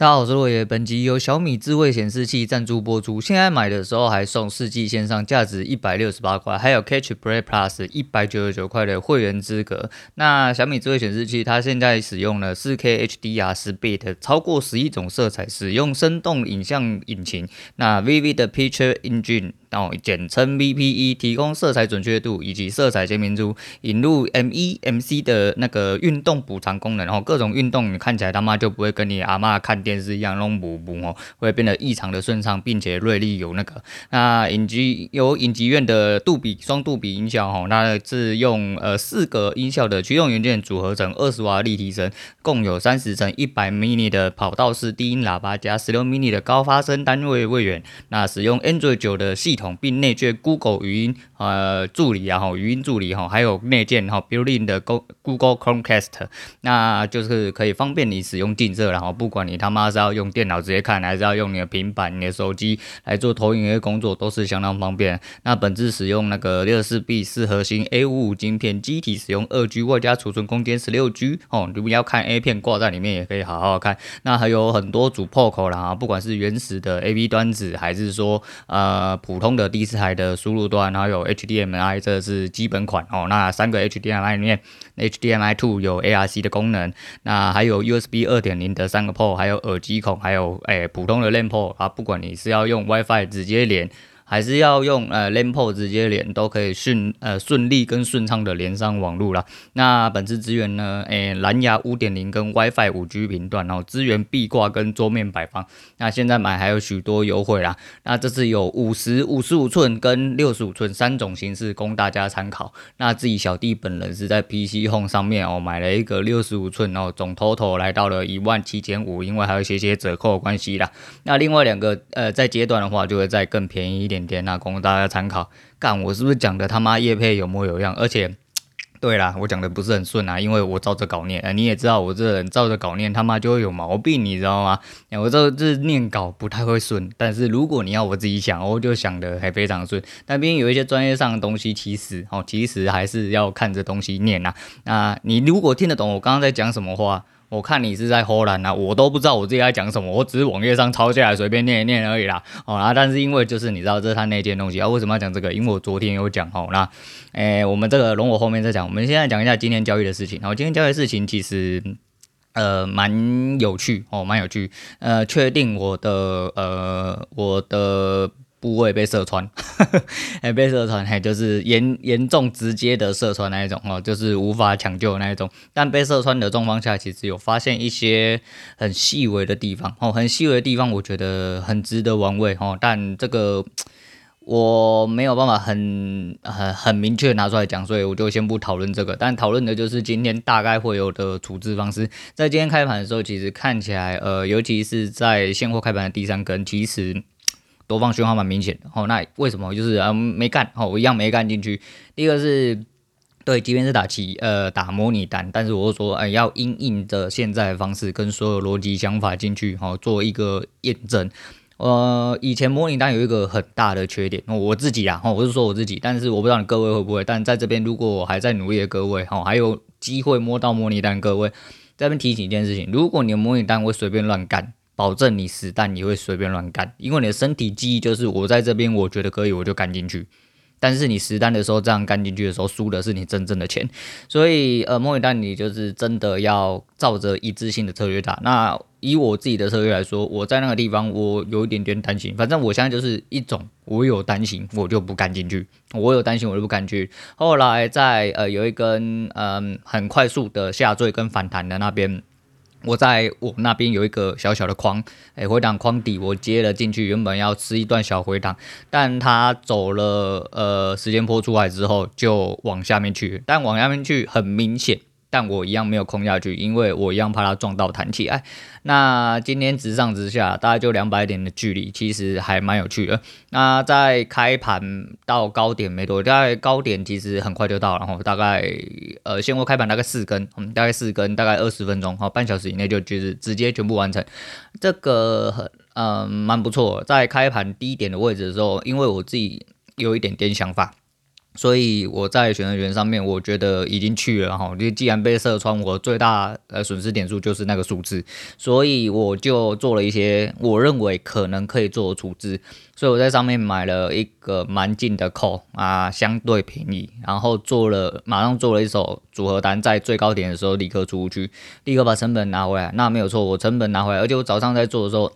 大家好，我是洛爷。本集由小米智慧显示器赞助播出。现在买的时候还送四 G 线上，价值一百六十八块，还有 Catch Play Plus 一百九十九块的会员资格。那小米智慧显示器，它现在使用了四 K HDR 十 bit，超过十一种色彩，使用生动影像引擎，那 Vivid 的 Picture Engine。哦，简称 VPE，提供色彩准确度以及色彩鲜明度，引入 MEMC 的那个运动补偿功能，然后各种运动你看起来他妈就不会跟你阿嬷看电视一样弄补补哦，会变得异常的顺畅，并且锐利有那个。那影集有影集院的杜比双杜比音效哦，那是用呃四个音效的驱动元件组合成二十瓦立体声，共有三十乘一百 mini 的跑道式低音喇叭加十六 mini 的高发声单位位元。那使用 Android 九的系统。并内建 Google 语音呃助理啊，哈，语音助理哈，还有内建哈 built-in 的 Go Google Chromecast，那就是可以方便你使用近色，然后不管你他妈是要用电脑直接看，还是要用你的平板、你的手机来做投影的工作，都是相当方便。那本次使用那个六四 B 四核心 A 五五晶片，机体使用二 G，外加储存空间十六 G 哦，你要看 A 片挂在里面也可以好好看。那还有很多组 port 啦，不管是原始的 AV 端子，还是说呃普通。的第四台的输入端，然后有 HDMI，这是基本款哦。那三个 HDMI 里面，HDMI two 有 ARC 的功能，那还有 USB 二点零的三个 port，还有耳机孔，还有诶、普通的 LAN port 啊。不管你是要用 WiFi 直接连。还是要用呃 LANPO 直接连都可以顺呃顺利跟顺畅的连上网络啦。那本次支援呢，诶、蓝牙五点零跟 WiFi 五 G 频段，然后支援壁挂跟桌面摆放。那现在买还有许多优惠啦。那这次有五十五十五寸跟六十五寸三种形式供大家参考。那自己小弟本人是在 PC Home 上面哦买了一个六十五寸哦，总 total 来到了一万七千五，因为还有一些些折扣关系啦。那另外两个呃在阶段的话就会再更便宜一点。点那供大家参考。干，我是不是讲的他妈业配有模有样？而且，对啦，我讲的不是很顺啊，因为我照着稿念。你也知道我这人照着稿念，他妈就会有毛病，你知道吗？我这这念稿不太会顺，但是如果你要我自己想，我就想的还非常顺。但毕竟有一些专业上的东西，其实哦，其实还是要看着东西念呐。那你如果听得懂我刚刚在讲什么话？我看你是在唬烂啊，我都不知道我自己在讲什么，我只是网页上抄下来随便念一念而已啦。哦，啊，但是因为就是你知道这是他那件东西啊，为什么要讲这个？因为我昨天有讲哦，那，诶、我们这个容我后面再讲，我们现在讲一下今天交易的事情。然后今天交易事情其实呃蛮有趣哦，蛮有趣。呃，确定我的呃我的。部位被射穿，哎，被射穿，嘿，就是严严重直接的射穿那一种哦，就是无法抢救的那一种。但被射穿的状况下，其实有发现一些很细微的地方哦，很细微的地方，我觉得很值得玩味哦。但这个 我没有办法很很很明确拿出来讲，所以我就先不讨论这个。但讨论的就是今天大概会有的处置方式。在今天开盘的时候，其实看起来，呃，尤其是在现货开盘的第三根，其实。多方讯号蛮明显的哦，那为什么就是啊没干哦，我一样没干进去。第一个是对，即便是打期呃打模拟单，但是我说哎要因应着现在的方式跟所有逻辑想法进去哦，做一个验证。呃，以前模拟单有一个很大的缺点，我自己啊，我是说我自己，但是我不知道你各位会不会。但在这边，如果我还在努力的各位哈，还有机会摸到模拟单，各位在这边提醒一件事情：如果你的模拟单会随便乱干。保证你实弹你会随便乱干，因为你的身体记忆就是我在这边，我觉得可以，我就干进去。但是你实弹的时候这样干进去的时候，输的是你真正的钱。所以呃，模拟单你就是真的要照着一致性的策略打。那以我自己的策略来说，我在那个地方我有一点点担心。反正我现在就是一种，我有担心我就不干进去，我有担心我就不干去。后来在呃有一根嗯、很快速的下坠跟反弹的那边。我在我那边有一个小小的框，哎，回档框底我接了进去，原本要吃一段小回档，但它走了呃时间坡出来之后就往下面去，但往下面去很明显。但我一样没有空下去，因为我一样怕它撞到弹起来。那今天直上直下，大概就两百点的距离，其实还蛮有趣的。那在开盘到高点没多，大概高点其实很快就到了，然后大概呃，现货开盘大概四根，嗯，大概四根，大概二十分钟，好，半小时以内就就是直接全部完成。这个很嗯蛮不错，在开盘低点的位置的时候，因为我自己有一点点想法。所以我在选择权上面，我觉得已经去了哈。就既然被射穿，我最大呃损失点数就是那个数字，所以我就做了一些我认为可能可以做的处置。所以我在上面买了一个蛮近的 call 啊，相对便宜，然后做了马上做了一手组合单，在最高点的时候立刻出去，立刻把成本拿回来。那没有错，我成本拿回来，而且我早上在做的时候。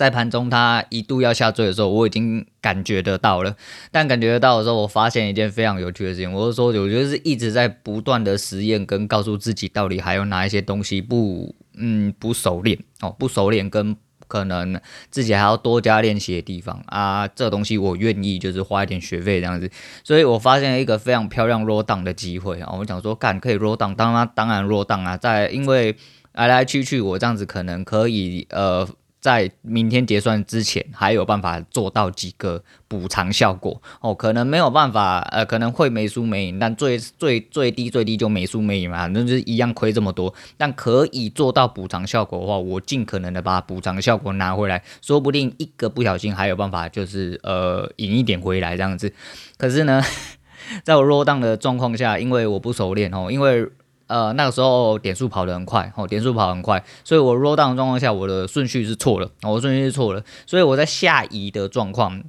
在盘中它一度要下坠的时候，我已经感觉得到了。但感觉得到的时候，我发现一件非常有趣的事情，我是说，我觉得是一直在不断的实验跟告诉自己，到底还有哪一些东西不，嗯，不熟练哦，不熟练跟可能自己还要多加练习的地方啊。这东西我愿意就是花一点学费这样子。所以我发现了一个非常漂亮 roll down 的机会啊。我想说，干可以 roll down，当然当然 roll down 啊，在因为来来去去，我这样子可能可以呃。在明天结算之前，还有办法做到几个补偿效果哦？可能没有办法，呃，可能会没输没赢，但最最最低最低就没输没赢嘛，那就是一样亏这么多。但可以做到补偿效果的话，我尽可能的把补偿效果拿回来，说不定一个不小心还有办法，就是呃赢一点回来这样子。可是呢，在我落档的状况下，因为我不熟练哦，因为。呃，那个时候点数跑得很快，哦，点数跑很快，所以我 roll down 的状况下，我的顺序是错了，我顺序是错了，所以我在下移的状况，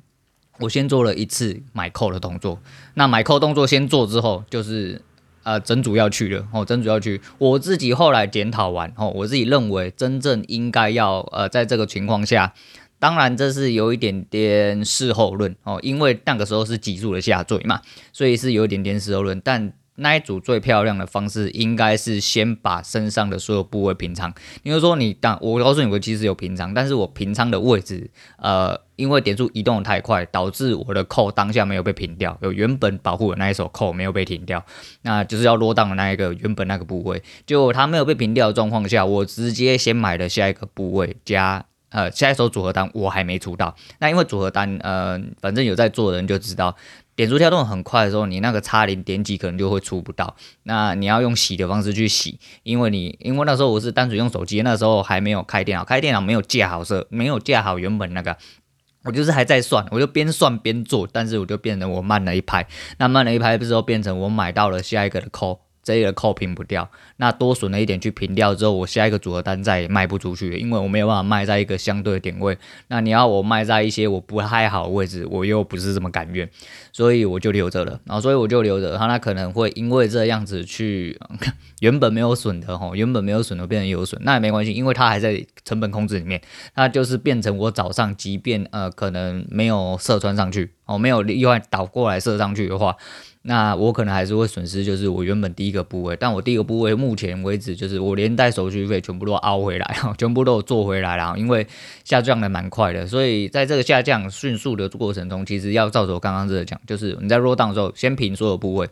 我先做了一次买扣的动作，那买扣动作先做之后，就是呃整主要去了，哦，整主要去，我自己后来检讨完，哦，我自己认为真正应该要呃在这个情况下，当然这是有一点点事后论，哦，因为那个时候是急速的下坠嘛，所以是有一点点事后论，但。那一组最漂亮的方式，应该是先把身上的所有部位平仓。你就说你当我告诉你，我其实有平仓，但是我平仓的位置，呃，因为点数移动的太快，导致我的扣当下没有被平掉，有原本保护的那一手扣没有被停掉，那就是要落档的那一个原本那个部位，就它没有被平掉的状况下，我直接先买了下一个部位加呃下一手组合单，我还没出到。那因为组合单，呃，反正有在做的人就知道。点数跳动很快的时候，你那个差零点几可能就会出不到。那你要用洗的方式去洗，因为你因为那时候我是单纯用手机，那时候还没有开电脑，开电脑没有架好设，没有架好原本那个，我就是还在算，我就边算边做，但是我就变成我慢了一拍，那慢了一拍之后变成我买到了下一个的扣。这个扣平不掉，那多损了一点去平掉之后，我下一个组合单再也卖不出去，因为我没有办法卖在一个相对的点位。那你要我卖在一些我不太好的位置，我又不是这么甘愿，所以我就留着了。然后所以我就留着，它那可能会因为这样子去 原本没有损的哈，原本没有损的变成有损，那也没关系，因为它还在成本控制里面。那就是变成我早上即便呃可能没有射穿上去哦，没有意外倒过来射上去的话。那我可能还是会损失，就是我原本第一个部位，但我第一个部位目前为止就是我连带手续费全部都凹回来，全部都做回来了，因为下降的蛮快的，所以在这个下降迅速的过程中，其实要照着我刚刚这个讲，就是你在弱档的时候，先平所有部位，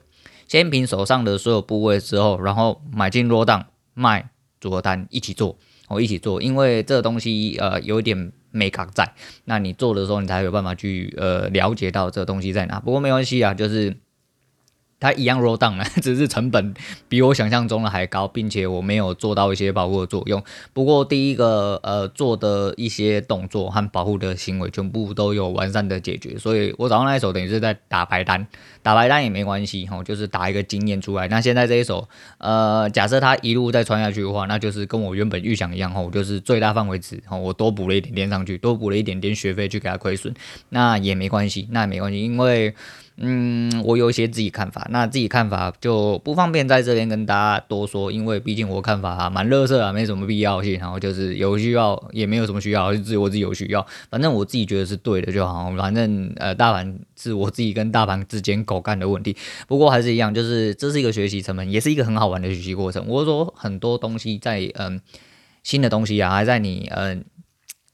先平手上的所有部位之后，然后买进弱档卖组合单一起做，我一起做，因为这个东西呃有一点没卡在，那你做的时候你才有办法去呃了解到这个东西在哪，不过没关系啊，就是。它一样 roll down 了，只是成本比我想象中的还高，并且我没有做到一些保护的作用。不过第一个呃做的一些动作和保护的行为全部都有完善的解决，所以我早上那一手等于是在打白单，打白单也没关系哈，就是打一个经验出来。那现在这一手呃，假设它一路再穿下去的话，那就是跟我原本预想一样哈，就是最大范围值哈，我多补了一点点上去，多补了一点点学费去给它亏损，那也没关系，那也没关系，因为。嗯，我有一些自己看法，那自己看法就不方便在这边跟大家多说，因为毕竟我看法啊蛮垃圾啊，没什么必要性，然后就是有需要也没有什么需要，就只有我自己有需要，反正我自己觉得是对的就好，反正呃大盘是我自己跟大盘之间狗干的问题，不过还是一样，就是这是一个学习成本，也是一个很好玩的学习过程。我说很多东西在嗯、新的东西啊，还在你嗯、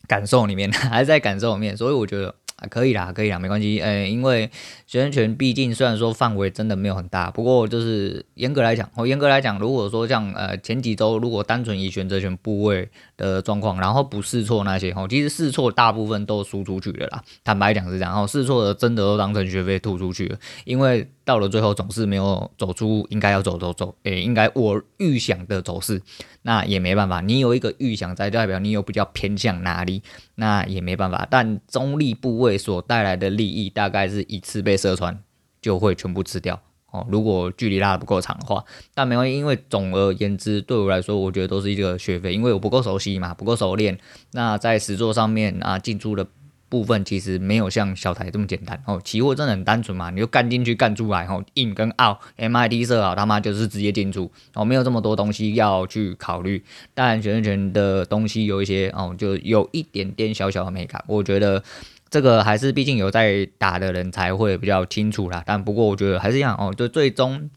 感受里面，还在感受里面，所以我觉得。可以啦，可以啦，没关系。呃，因为选择权毕竟虽然说范围真的没有很大，不过就是严格来讲，哦，严格来讲，如果说像呃前几周如果单纯以选择权部位的状况，然后不试错那些，哦，其实试错大部分都输出去了啦。坦白讲是这样，哦，试错的真的都当成学费吐出去了，因为。到了最后总是没有走出应该要走走走，诶，应该我预想的走势，那也没办法。你有一个预想在，代表你有比较偏向哪里，那也没办法。但中立部位所带来的利益，大概是一次被射穿就会全部吃掉哦。如果距离拉得不够长的话，但没关系，因为总而言之，对我来说，我觉得都是一个学费，因为我不够熟悉嘛，不够熟练。那在实作上面啊，进出的。部分其实没有像小台这么简单哦，期货真的很单纯嘛，你就干进去干出来哦，in 跟 out，MIT 设好他妈就是直接进出哦，没有这么多东西要去考虑。当然选择权的东西有一些哦，就有一点点小小的美感，我觉得这个还是毕竟有在打的人才会比较清楚啦。但不过我觉得还是一样哦，就最终。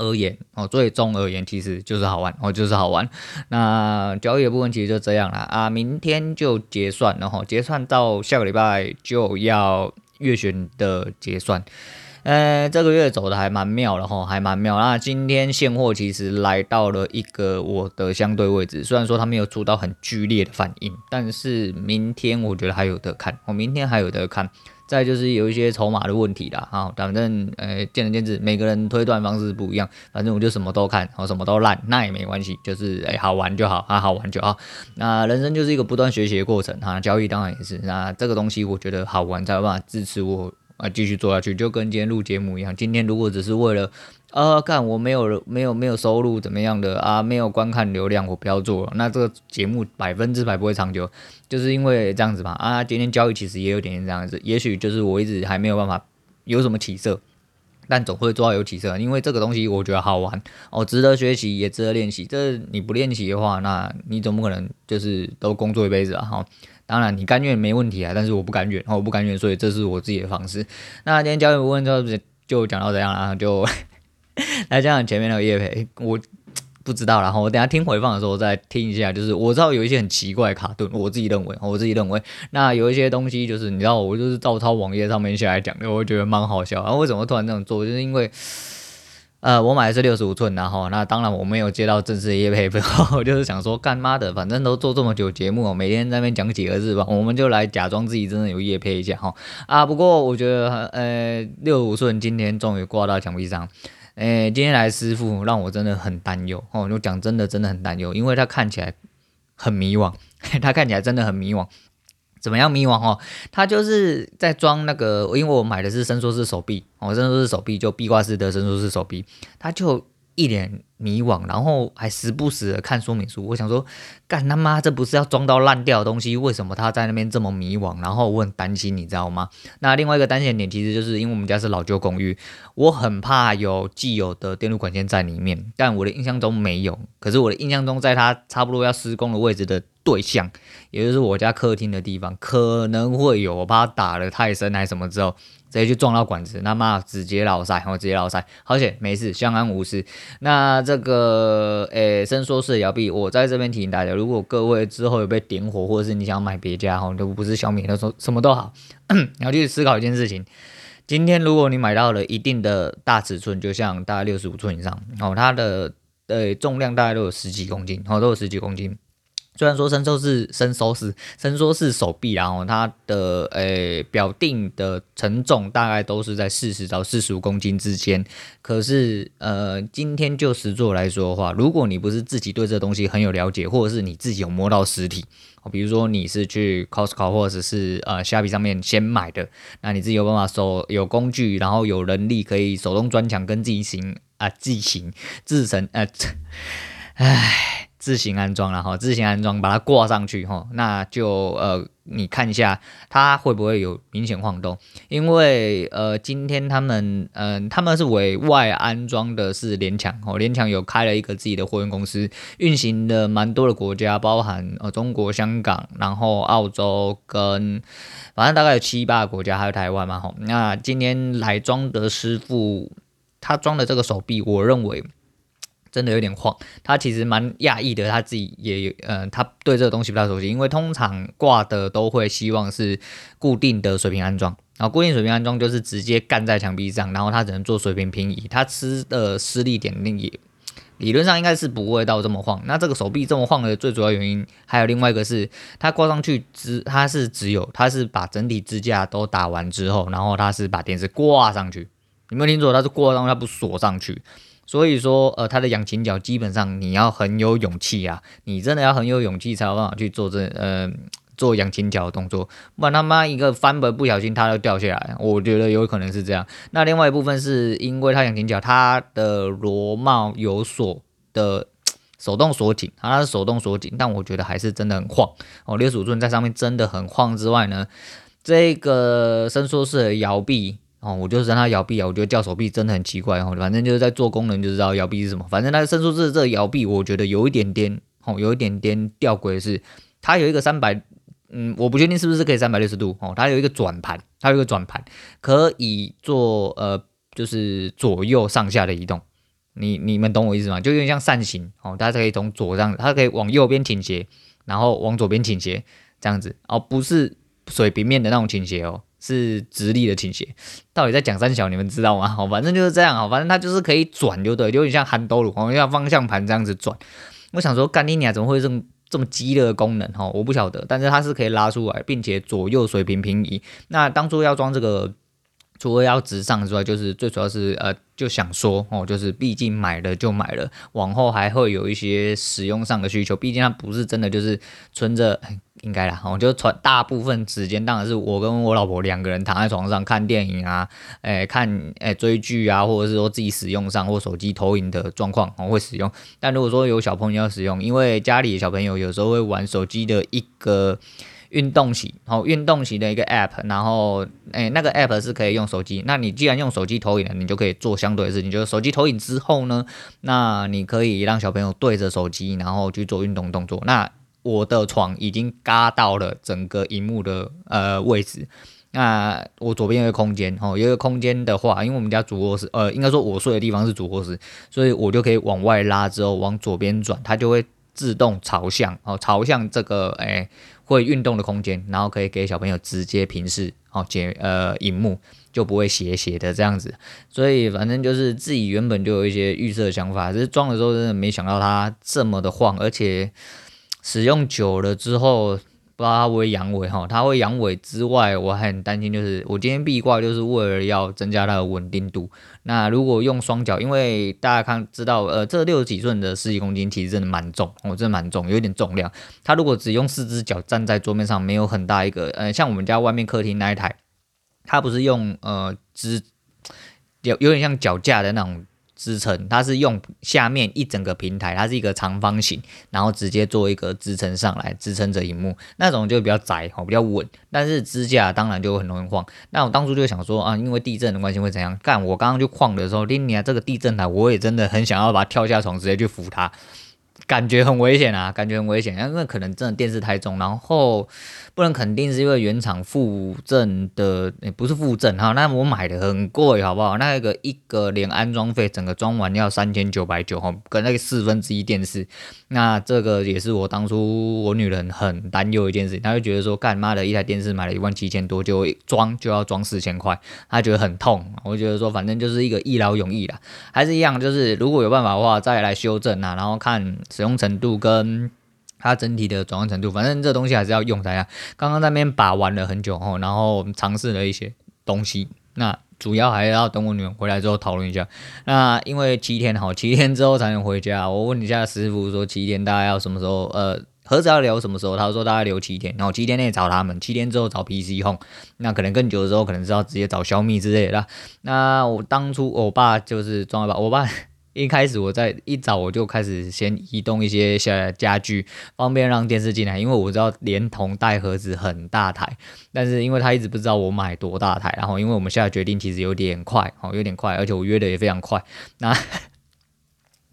而言哦，最终而言其实就是好玩哦，就是好玩。那交易的部分其实就这样了啊，明天就结算了哈，结算到下个礼拜就要月选的结算。呃，这个月走的还蛮妙的哈，还蛮妙。那今天现货其实来到了一个我的相对位置，虽然说它没有出到很剧烈的反应，但是明天我觉得还有得看，我明天还有得看。再就是有一些筹码的问题啦，啊，反正呃见仁见智，每个人推断方式不一样，反正我就什么都看，我什么都烂，那也没关系，就是哎好玩就好，啊好玩就好。那人生就是一个不断学习的过程，哈，交易当然也是。那这个东西我觉得好玩才有办法支持我啊继续做下去，就跟今天录节目一样，今天如果只是为了。呃，看我没有没有没有收入怎么样的啊？没有观看流量，我不要做了。那这个节目百分之百不会长久，就是因为这样子吧。啊，今天交易其实也有点点这样子，也许就是我一直还没有办法有什么起色，但总会做到有起色，因为这个东西我觉得好玩哦，值得学习，也值得练习。这你不练习的话，那你总不可能就是都工作一辈子啊？哈，当然你甘愿没问题啊，但是我不甘愿，我不甘愿，所以这是我自己的方式。那今天交易部分就就讲到这样了，就。来讲讲前面那个业配，我不知道，然后我等下听回放的时候再听一下。就是我知道有一些很奇怪卡顿，我自己认为，我自己认为，那有一些东西就是你知道，我就是照抄网页上面下来讲的，我觉得蛮好笑。然后为什么突然这样做？就是因为，呃，我买的是六十五寸，然后那当然我没有接到正式的业配，我就是想说，干妈的，反正都做这么久节目，每天在那边讲几个字吧，我们就来假装自己真的有业配一下哈。啊，不过我觉得，呃，六十五寸今天终于挂到墙壁上。诶、今天来师傅让我真的很担忧哦，就讲真的，真的很担忧，因为他看起来很迷惘，他看起来真的很迷惘。怎么样迷惘哦？他就是在装那个，因为我买的是伸缩式手臂哦，伸缩式手臂就壁挂式的伸缩式手臂，他就。一脸迷惘，然后还时不时的看说明书。我想说，干他妈，这不是要装到烂掉的东西？为什么他在那边这么迷惘？然后我很担心，你知道吗？那另外一个担心点，其实就是因为我们家是老旧公寓，我很怕有既有的电路管线在里面。但我的印象中没有，可是我的印象中，在它差不多要施工的位置的对象，也就是我家客厅的地方，可能会有。我怕打得太深还是什么之后。直接就撞到管子，那妈直接老塞，我直接老塞，好险没事，相安无事。那这个诶，伸缩式摇臂，我在这边提醒大家，如果各位之后有被点火，或者是你想买别家哈，都不是小米，那说什么都好，你要去思考一件事情。今天如果你买到了一定的大尺寸，就像大概六十五寸以上，哦，它的呃重量大概都有十几公斤，哦，都有十几公斤。虽然说伸缩式、伸缩式、伸缩式手臂，然后它的诶、表定的承重大概都是在四十到四十五公斤之间。可是呃，今天就实作来说的话，如果你不是自己对这东西很有了解，或者是你自己有摸到实体，比如说你是去 Costco 或者是呃虾皮上面先买的，那你自己有办法手有工具，然后有能力可以手动钻墙跟自行啊自行自成呃，唉。自行安装然后自行安装，把它挂上去哈，那就呃，你看一下它会不会有明显晃动？因为呃，今天他们嗯、他们是委外安装的是联强哦，联强有开了一个自己的货运公司，运行的蛮多的国家，包含呃中国香港，然后澳洲跟反正大概有七八个国家，还有台湾嘛吼。那今天来装的师傅，他装的这个手臂，我认为。真的有点晃，他其实蛮讶异的，他自己也有，呃，他对这个东西不太熟悉，因为通常挂的都会希望是固定的水平安装，然后固定水平安装就是直接干在墙壁上，然后他只能做水平平移，他吃的施力点那也理论上应该是不会到这么晃。那这个手臂这么晃的最主要原因，还有另外一个是，它挂上去支，它是只有，它是把整体支架都打完之后，然后它是把电视挂上去，你没有听错，它是挂上去，它不锁上去。所以说，呃，它的仰倾角基本上你要很有勇气啊，你真的要很有勇气才有办法去做这，呃，做仰倾角的动作，不然他妈一个翻本不小心他就掉下来，我觉得有可能是这样。那另外一部分是因为他仰倾角，他的螺帽有锁的手动锁紧，它是手动锁紧，但我觉得还是真的很晃哦。六十五寸在上面真的很晃之外呢，这个伸缩式的摇臂。哦，我就是让它摇臂啊，我觉得叫手臂真的很奇怪哦。反正就是在做功能就知道摇臂是什么。反正它伸缩式这个摇臂，我觉得有一点点哦，有一点点吊诡的是，它有一个三百，嗯，我不确定是不是可以三百六十度哦。它有一个转盘，它有一个转盘可以做呃，就是左右上下的移动。你你们懂我意思吗？就有点像扇形哦，大家可以从左上，它可以往右边倾斜，然后往左边倾斜这样子哦，不是水平面的那种倾斜哦。是直立的倾斜，到底在讲三小，你们知道吗？好，反正就是这样，好，反正它就是可以转，就对，有点像憨兜鲁，好，像方向盘这样子转。我想说，干你娘，怎么会这么这么鸡肋的功能？哈，我不晓得，但是它是可以拉出来，并且左右水平平移。那当初要装这个，除了要直上之外，就是最主要是呃，就想说哦，就是毕竟买了就买了，往后还会有一些使用上的需求，毕竟它不是真的就是存着。应该啦，我就传大部分时间当然是我跟我老婆两个人躺在床上看电影啊，诶、看诶、追剧啊，或者是说自己使用上或手机投影的状况我会使用。但如果说有小朋友要使用，因为家里的小朋友有时候会玩手机的一个运动型，好运动型的一个 app，然后诶、那个 app 是可以用手机。那你既然用手机投影了，你就可以做相对的事情，就是手机投影之后呢，那你可以让小朋友对着手机，然后去做运动动作。那我的床已经嘎到了整个荧幕的呃位置，那我左边有一个空间哦，有一个空间的话，因为我们家主卧室呃，应该说我睡的地方是主卧室，所以我就可以往外拉之后往左边转，它就会自动朝向哦，朝向这个诶、会运动的空间，然后可以给小朋友直接平视哦，解呃荧幕就不会斜斜的这样子，所以反正就是自己原本就有一些预设想法，只是装的时候真的没想到它这么的晃，而且。使用久了之后，不知道它会不会阳痿哈？它会阳痿之外，我很担心，就是我今天壁挂就是为了要增加它的稳定度。那如果用双脚，因为大家看知道，呃，这六十几寸的十几公斤其实真的蛮重，哦，真的蛮重，有点重量。它如果只用四只脚站在桌面上，没有很大一个，呃，像我们家外面客厅那一台，它不是用呃支，有有点像脚架的那种。支撑，它是用下面一整个平台，它是一个长方形，然后直接做一个支撑上来，支撑着荧幕，那种就比较窄哦，比较稳。但是支架当然就很容易晃。那我当初就想说啊，因为地震的关系会怎样？干，我刚刚就晃的时候，拎你啊，这个地震台，我也真的很想要把它跳下床，直接去扶它。感觉很危险啊，感觉很危险，因为可能真的电视太重，然后不能肯定是因为原厂附赠的，也不是附赠哈，那我买的很贵，好不好？那个一个连安装费，整个装完要三千九百九哈，跟那个四分之一电视，那这个也是我当初我女人很担忧一件事，她就觉得说，干妈的一台电视买了一万七千多，就装就要装四千块，她觉得很痛。我觉得说，反正就是一个一劳永逸啦，还是一样，就是如果有办法的话，再来修正啊，然后看。使用程度跟它整体的转换程度，反正这东西还是要用的呀。刚刚那边把玩了很久后，然后尝试了一些东西。那主要还要等我女儿回来之后讨论一下。那因为七天哈，七天之后才能回家。我问一下师傅说，七天大概要什么时候？呃，盒子要留什么时候？他说大概留七天，然后七天内找他们，七天之后找 PC Home。那可能更久的时候，可能是要直接找小米之类的。那我当初我爸就是装了吧，我爸。一开始我在一早我就开始先移动一些小家具，方便让电视进来，因为我知道连同带盒子很大台，但是因为他一直不知道我买多大台，然后因为我们现在决定其实有点快，哦，有点快，而且我约的也非常快，那。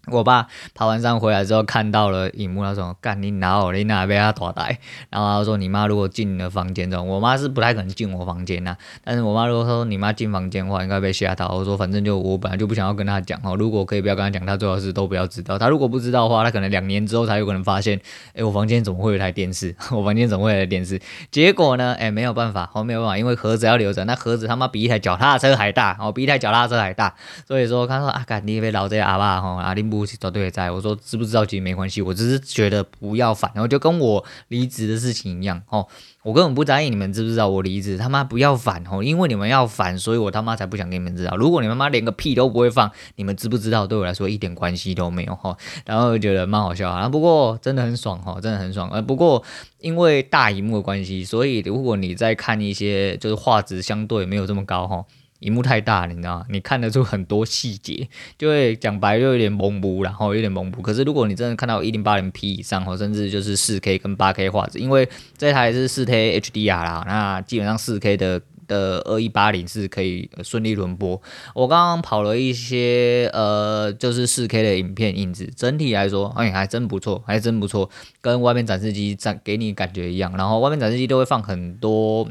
我爸爬完山回来之后看到了荧幕，他说：“干你老，你哪被他打呆？”然后他说：“你妈如果进你的房间中，我妈是不太可能进我房间呐。但是我妈如果说你妈进房间的话，应该被吓到。我说反正就我本来就不想要跟他讲哦，如果可以不要跟他讲，他最好是都不要知道。他如果不知道的话，他可能两年之后才有可能发现，哎，我房间怎么会有台电视？我房间怎么会有台电视？结果呢？哎，没有办法，我没有办法，因为盒子要留着，那盒子他妈比一台脚踏车还大哦，比一台脚踏车还大。所以说他说啊，干你被老这阿爸吼，阿林找对在，我说知不知道其实没关系，我只是觉得不要烦，然后就跟我离职的事情一样哦，我根本不在意你们知不知道我离职，他妈不要烦哦，因为你们要烦，所以我他妈才不想给你们知道。如果你们妈连个屁都不会放，你们知不知道对我来说一点关系都没有哈。然后觉得蛮好笑啊，不过真的很爽哈，真的很爽。呃，不过因为大荧幕的关系，所以如果你在看一些就是画质相对没有这么高哈。荧幕太大，你知道吗？你看得出很多细节，就会讲白就有点模糊，然后有点模糊。可是如果你真的看到一零八零 P 以上，或甚至就是四 K 跟八 K 画质，因为这台是四 K HDR 啦，那基本上四 K 的的二一八零是可以顺利轮播。我刚刚跑了一些呃，就是四 K 的影片印制，整体来说，哎，还真不错，还真不错，跟外面展示机展给你感觉一样。然后外面展示机都会放很多。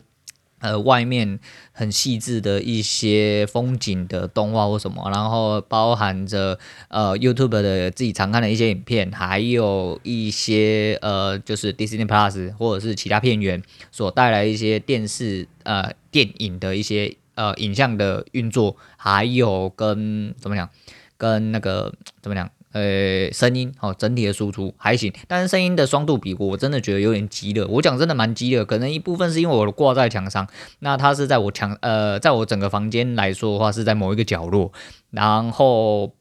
呃，外面很细致的一些风景的动画或什么，然后包含着呃 YouTube 的自己常看的一些影片，还有一些呃就是 Disney Plus 或者是其他片源所带来一些电视呃电影的一些呃影像的运作，还有跟怎么讲，跟那个怎么讲？呃，声音哦，整体的输出还行，但是声音的双度比我真的觉得有点急了。我讲真的蛮急的，可能一部分是因为我挂在墙上，那它是在我墙呃，在我整个房间来说的话是在某一个角落，然后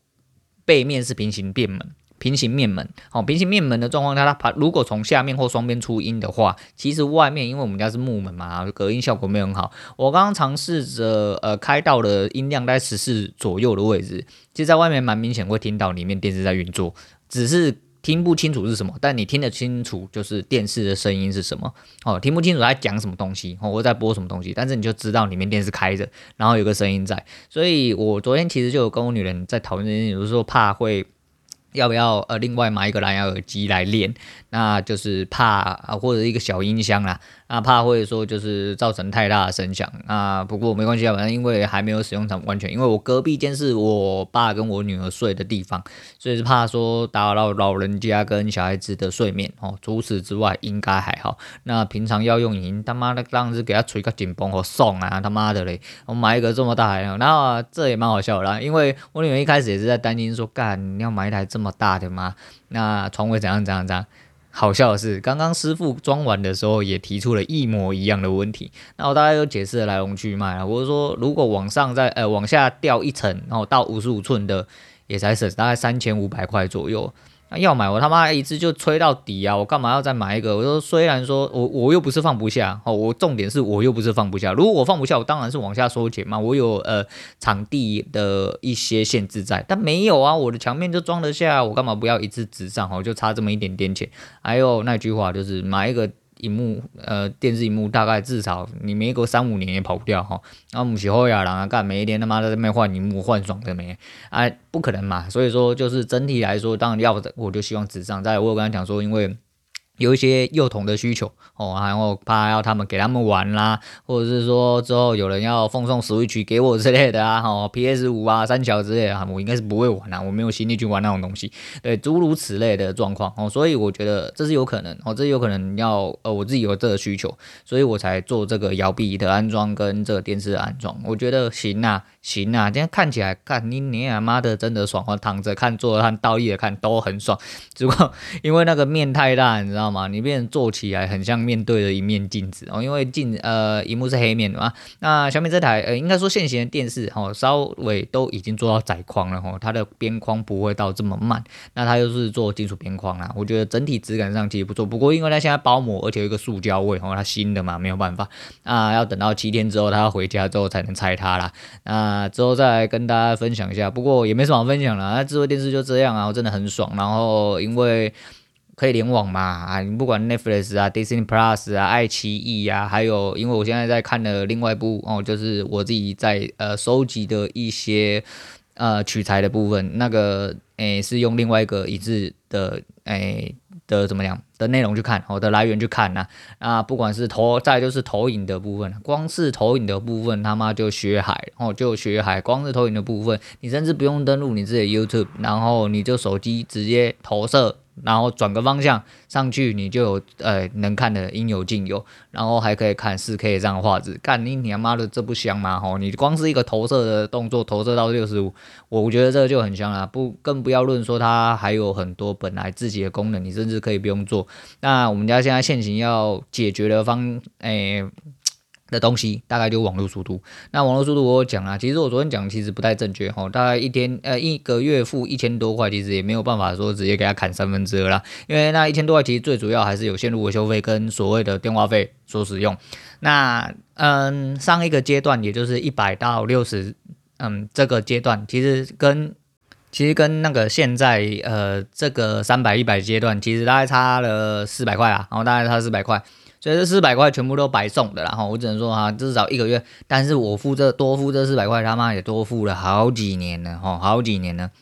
背面是平行变门。平行面门，好，平行面门的状况下，它如果从下面或双边出音的话，其实外面因为我们家是木门嘛，隔音效果没有很好。我刚刚尝试着呃开到了音量在十四左右的位置，其实在外面蛮明显会听到里面电视在运作，只是听不清楚是什么，但你听得清楚就是电视的声音是什么。哦，听不清楚在讲什么东西，哦，我在播什么东西，但是你就知道里面电视开着，然后有个声音在。所以我昨天其实就有跟我女人在讨论这件事，有时候怕会。要不要呃另外买一个蓝牙耳机来练？那就是怕啊，或者一个小音箱啦。啊，怕会说就是造成太大的声响啊。不过没关系啊，反正因为还没有使用成完全，因为我隔壁间是我爸跟我女儿睡的地方，所以是怕说打扰到老人家跟小孩子的睡眠哦。除此之外应该还好。那平常要用影音，他妈的当时给他吹个紧绷和送啊，他妈的嘞！我买一个这么大的，然后、啊、这也蛮好笑啦，因为我女儿一开始也是在担心说，干你要买一台这么大的吗？那床位怎样怎样怎样？好笑的是，刚刚师傅装完的时候也提出了一模一样的问题。然后大家都解释了来龙去脉啊，我是说，如果往上再呃往下掉一层，然后到五十五寸的，也才省大概三千五百块左右。那要买我他妈一次就吹到底啊！我干嘛要再买一个？我说虽然说我我又不是放不下哦，我重点是我又不是放不下。如果我放不下，我当然是往下收钱嘛。我有呃场地的一些限制在，但没有啊，我的墙面就装得下，我干嘛不要一次直上？哦，就差这么一点点钱。还有那句话就是买一个。荧幕呃，电视荧幕大概至少你没个三五年也跑不掉哈。然后母喜后亚郎啊，干每一天他妈在这边换荧幕换爽的没？哎、啊，不可能嘛。所以说就是整体来说，当然要的我就希望纸上。再我有跟他讲说，因为。有一些幼童的需求哦，然后怕要他们给他们玩啦，或者是说之后有人要奉送 Switch 给我之类的啊，哦，PS 五啊、三桥之类的，我应该是不会玩啊，我没有心力去玩那种东西，对，诸如此类的状况哦，所以我觉得这是有可能哦，这有可能要呃我自己有这个需求，所以我才做这个摇臂的安装跟这个电视的安装，我觉得行啊。行啊，今天看起来，看你你他妈的真的爽，我躺着看、坐着看、倒立的看都很爽。只不过因为那个面太大，你知道吗？你变成坐起来很像面对着一面镜子哦。因为镜呃，荧幕是黑面的嘛。那小米这台呃，应该说现行的电视哦，稍微都已经做到窄框了哦，它的边框不会到这么慢。那它又是做金属边框啊，我觉得整体质感上其实不错。不过因为它现在包膜，而且有一个塑胶味哦，它新的嘛，没有办法啊，要等到七天之后，它要回家之后才能拆它啦。啊。之后再来跟大家分享一下，不过也没什么好分享了。那智慧电视就这样啊，我真的很爽。然后因为可以联网嘛，啊，你不管 Netflix 啊、Disney Plus 啊、爱奇艺啊，还有因为我现在在看的另外一部哦，就是我自己在呃收集的一些呃取材的部分，那个诶是用另外一个一致的诶。的怎么样的内容去看，我的来源去看呐，啊，不管是投，再就是投影的部分，光是投影的部分，他妈就学海，哦，就学海，光是投影的部分，你甚至不用登录你自己的 YouTube，然后你就手机直接投射然后转个方向上去，你就有呃能看的应有尽有，然后还可以看四 K 这样的画质，干你你妈的这不香吗？吼，你光是一个投射的动作，投射到六十五，我觉得这个就很香了，不更不要论说它还有很多本来自己的功能，你甚至可以不用做。那我们家现在现行要解决的方，诶、的东西大概就网络速度，那网络速度我有讲啊，其实我昨天讲其实不太正确哈，大概一天呃一个月付一千多块，其实也没有办法说直接给他砍三分之二啦，因为那一千多块其实最主要还是有线路维修费跟所谓的电话费所使用。那嗯上一个阶段也就是一百到六十，嗯这个阶段其实跟其实跟那个现在呃这个三百一百阶段其实大概差了四百块啊，然后大概差四百块。所以这四百块全部都白送的然后，我只能说哈，至少一个月，但是我付这多付这四百块，他妈也多付了好几年了，哈，好几年了。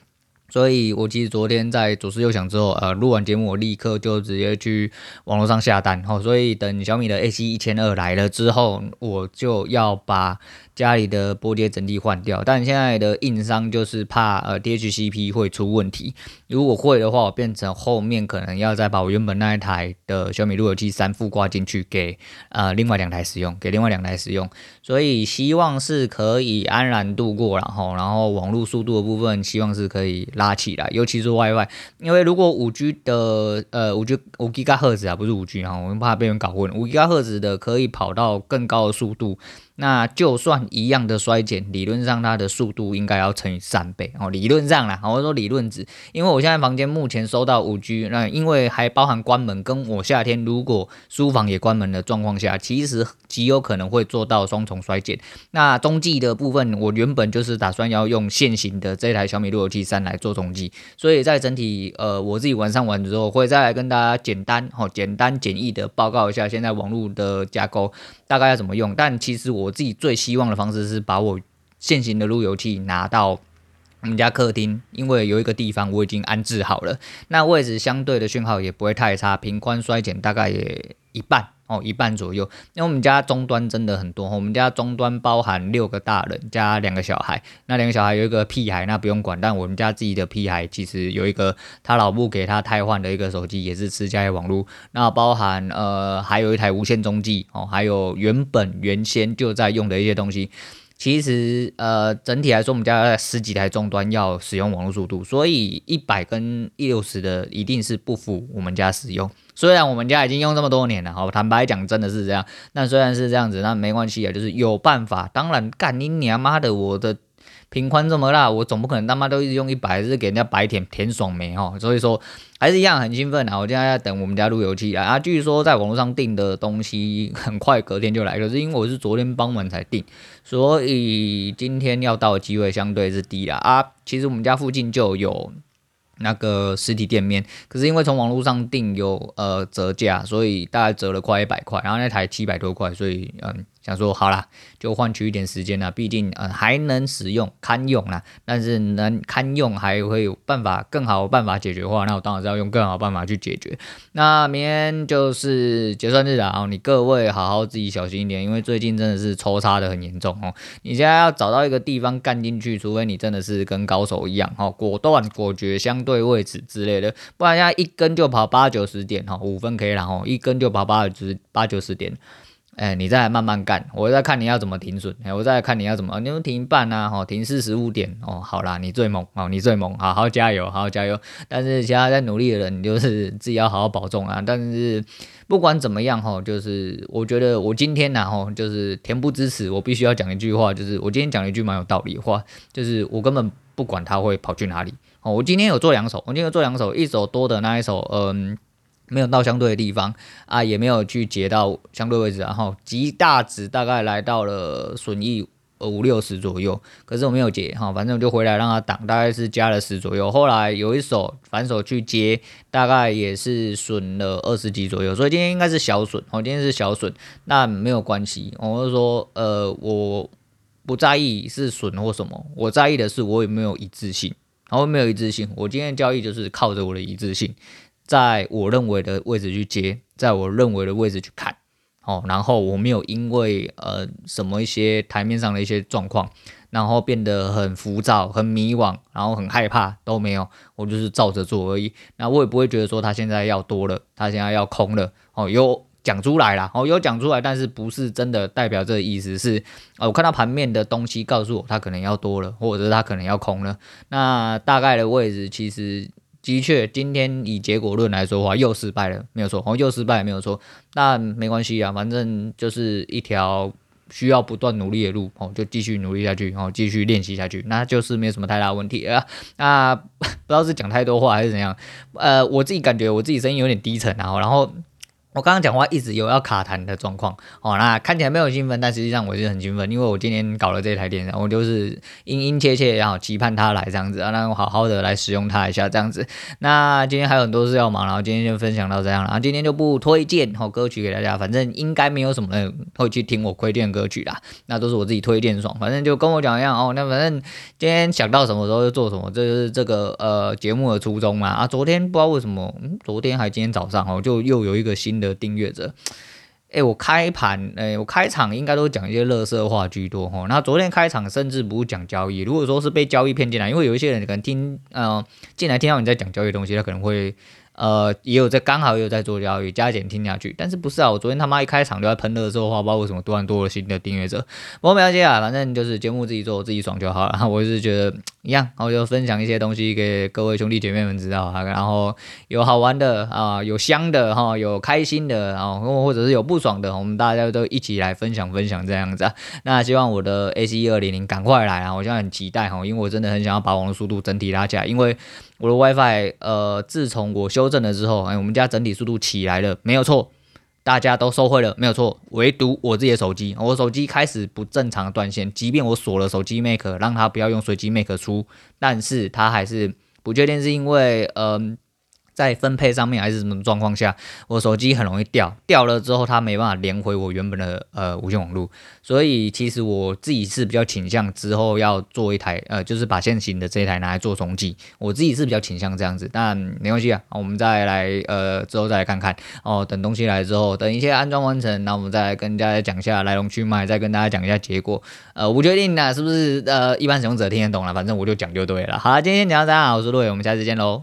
所以我其实昨天在左思右想之后，呃，录完节目我立刻就直接去网络上下单，哈，所以等小米的 AC 一千二来了之后，我就要把。家里的拨接整体换掉，但现在的硬伤就是怕呃 DHCP 会出问题。如果会的话，我变成后面可能要再把我原本那一台的小米路由器三副挂进去给呃另外两台使用，给另外两台使用。所以希望是可以安然度过，然后然后网络速度的部分希望是可以拉起来，尤其是 WiFi，因为如果五 G 的呃五 G 五 Giga 赫兹啊，不是五 G 啊，我们怕被人搞混，五 Giga 赫兹的可以跑到更高的速度。那就算一样的衰减，理论上它的速度应该要乘以三倍哦。理论上啦，我说理论值，因为我现在房间目前收到五 G，那因为还包含关门，跟我夏天如果书房也关门的状况下，其实极有可能会做到双重衰减。那中继的部分，我原本就是打算要用现行的这台小米路由器三来做中继，所以在整体呃我自己完善完之后，会再来跟大家简单哦简单简易的报告一下现在网络的架构大概要怎么用。但其实我。自己最希望的方式是把我现行的路由器拿到我们家客厅，因为有一个地方我已经安置好了，那位置相对的讯号也不会太差，频宽衰减大概也一半哦，一半左右。因为我们家终端真的很多，我们家终端包含六个大人加两个小孩，那两个小孩有一个屁孩，那不用管。但我们家自己的屁孩其实有一个他老母给他汰换的一个手机，也是吃家里网络。那包含呃还有一台无线中继哦，还有原本原先就在用的一些东西。其实，呃，整体来说，我们家十几台终端要使用网络速度，所以一百跟一六十的一定是不符我们家使用。虽然我们家已经用这么多年了，好，坦白讲真的是这样。那虽然是这样子，那没关系啊，就是有办法。当然，干你娘妈的，我的。频宽这么大，我总不可能他妈都一直用一百，是给人家白舔舔爽没哈？所以说还是一样很兴奋啊！我现在在等我们家路由器啊，啊，据说在网络上订的东西很快隔天就来，可是因为我是昨天傍晚才订，所以今天要到的机会相对是低了啊。其实我们家附近就有。那个实体店面，可是因为从网络上订有呃折价，所以大概折了快一百块，然后那台七百多块，所以嗯想说好啦，就换取一点时间啦，毕竟呃还能使用堪用啦，但是能堪用还会有办法更好的办法解决的话，那我当然是要用更好的办法去解决。那明天就是结算日了啊，你各位好好自己小心一点，因为最近真的是抽插的很严重哦，你现在要找到一个地方干进去，除非你真的是跟高手一样哦，果断果决相。对位置之类的，不然现在一根就跑八九十点哈，五分 K 然后一根就跑八九十八九十点，哎，你再慢慢干，我再看你要怎么停损，哎，我再看你要怎么，你能停半啊，哈，停四十五点哦，好啦，你最猛哦，你最猛，好好加油，好好加油。但是其他在努力的人，你就是自己要好好保重啊。但是不管怎么样哈，就是我觉得我今天呢，哈，就是恬不知耻，我必须要讲一句话，就是我今天讲了一句蛮有道理的话，就是我根本不管他会跑去哪里。哦，我今天有做两手，我今天有做两手，一手多的那一手，嗯，没有到相对的地方啊，也没有去截到相对位置，然后极大值大概来到了损益五六十左右，可是我没有截哈，反正我就回来让他挡，大概是加了十左右，后来有一手反手去接，大概也是损了二十几左右，所以今天应该是小损，哦，今天是小损，那没有关系，我就说，呃，我不在意是损或什么，我在意的是我有没有一致性。然后没有一致性，我今天的交易就是靠着我的一致性，在我认为的位置去接，在我认为的位置去看，哦，然后我没有因为呃什么一些台面上的一些状况，然后变得很浮躁、很迷惘，然后很害怕都没有，我就是照着做而已。那我也不会觉得说他现在要多了，他现在要空了，哦，有讲出来了，哦，有讲出来，但是不是真的代表这个意思是，呃，我看到盘面的东西告诉我他可能要多了，或者是他可能要空了，那大概的位置其实。的确，今天以结果论来说话，又失败了，没有错，哦，又失败了，没有错。那没关系啊，反正就是一条需要不断努力的路，哦，就继续努力下去，哦，继续练习下去，那就是没有什么太大问题啊。那 不知道是讲太多话还是怎样，呃，我自己感觉我自己声音有点低沉啊，然后。我刚刚讲话一直有要卡痰的状况，哦，那看起来没有兴奋，但实际上我是很兴奋，因为我今天搞了这台电脑，我就是殷殷切切然后期盼它来这样子，啊，让我好好的来使用它一下这样子。那今天还有很多事要忙，然后今天就分享到这样了，然后今天就不推荐好歌曲给大家，反正应该没有什么人会去听我推荐歌曲啦，那都是我自己推荐爽，反正就跟我讲一样哦，那反正今天想到什么时候就做什么，这就是这个呃节目的初衷嘛。啊，昨天不知道为什么，嗯，昨天还今天早上哦，就又有一个新的。的订阅者，哎、我开盘，哎、我开场应该都讲一些乐色话居多哈。那昨天开场甚至不是讲交易，如果说是被交易骗进来，因为有一些人可能听，呃，进来听到你在讲交易东西，他可能会。呃，也有在刚好也有在做交易，加减听下去，但是不是啊？我昨天他妈一开场就在喷热搜的话，不知道为什么突然多了新的订阅者。不过没关系啊，反正就是节目自己做，自己爽就好了。我是觉得一样，然后就分享一些东西给各位兄弟姐妹们知道啊。然后有好玩的啊，有香的哈，有开心的啊，或者是有不爽的，我们大家都一起来分享分享这样子啊。那希望我的 A C 二零零赶快来啊！我现在很期待哈，因为我真的很想要把网络速度整体拉起来，因为。我的 WiFi，呃，自从我修正了之后，哎，我们家整体速度起来了，没有错，大家都收回了，没有错，唯独我自己的手机，我手机开始不正常断线，即便我锁了手机 Make，让它不要用随机 Make 出，但是它还是不确定，是因为，嗯、在分配上面还是什么状况下，我手机很容易掉，掉了之后它没办法连回我原本的呃无线网络，所以其实我自己是比较倾向之后要做一台呃，就是把现行的这一台拿来做重机，我自己是比较倾向这样子，但没关系啊，我们再来呃之后再来看看哦，等东西来之后，等一切安装完成，那我们再来跟大家讲一下来龙去脉，再跟大家讲一下结果，呃，我不确定呢是不是呃一般使用者听得懂了，反正我就讲就对了。好了，今天讲到这样，我是陆伟，我们下次见喽。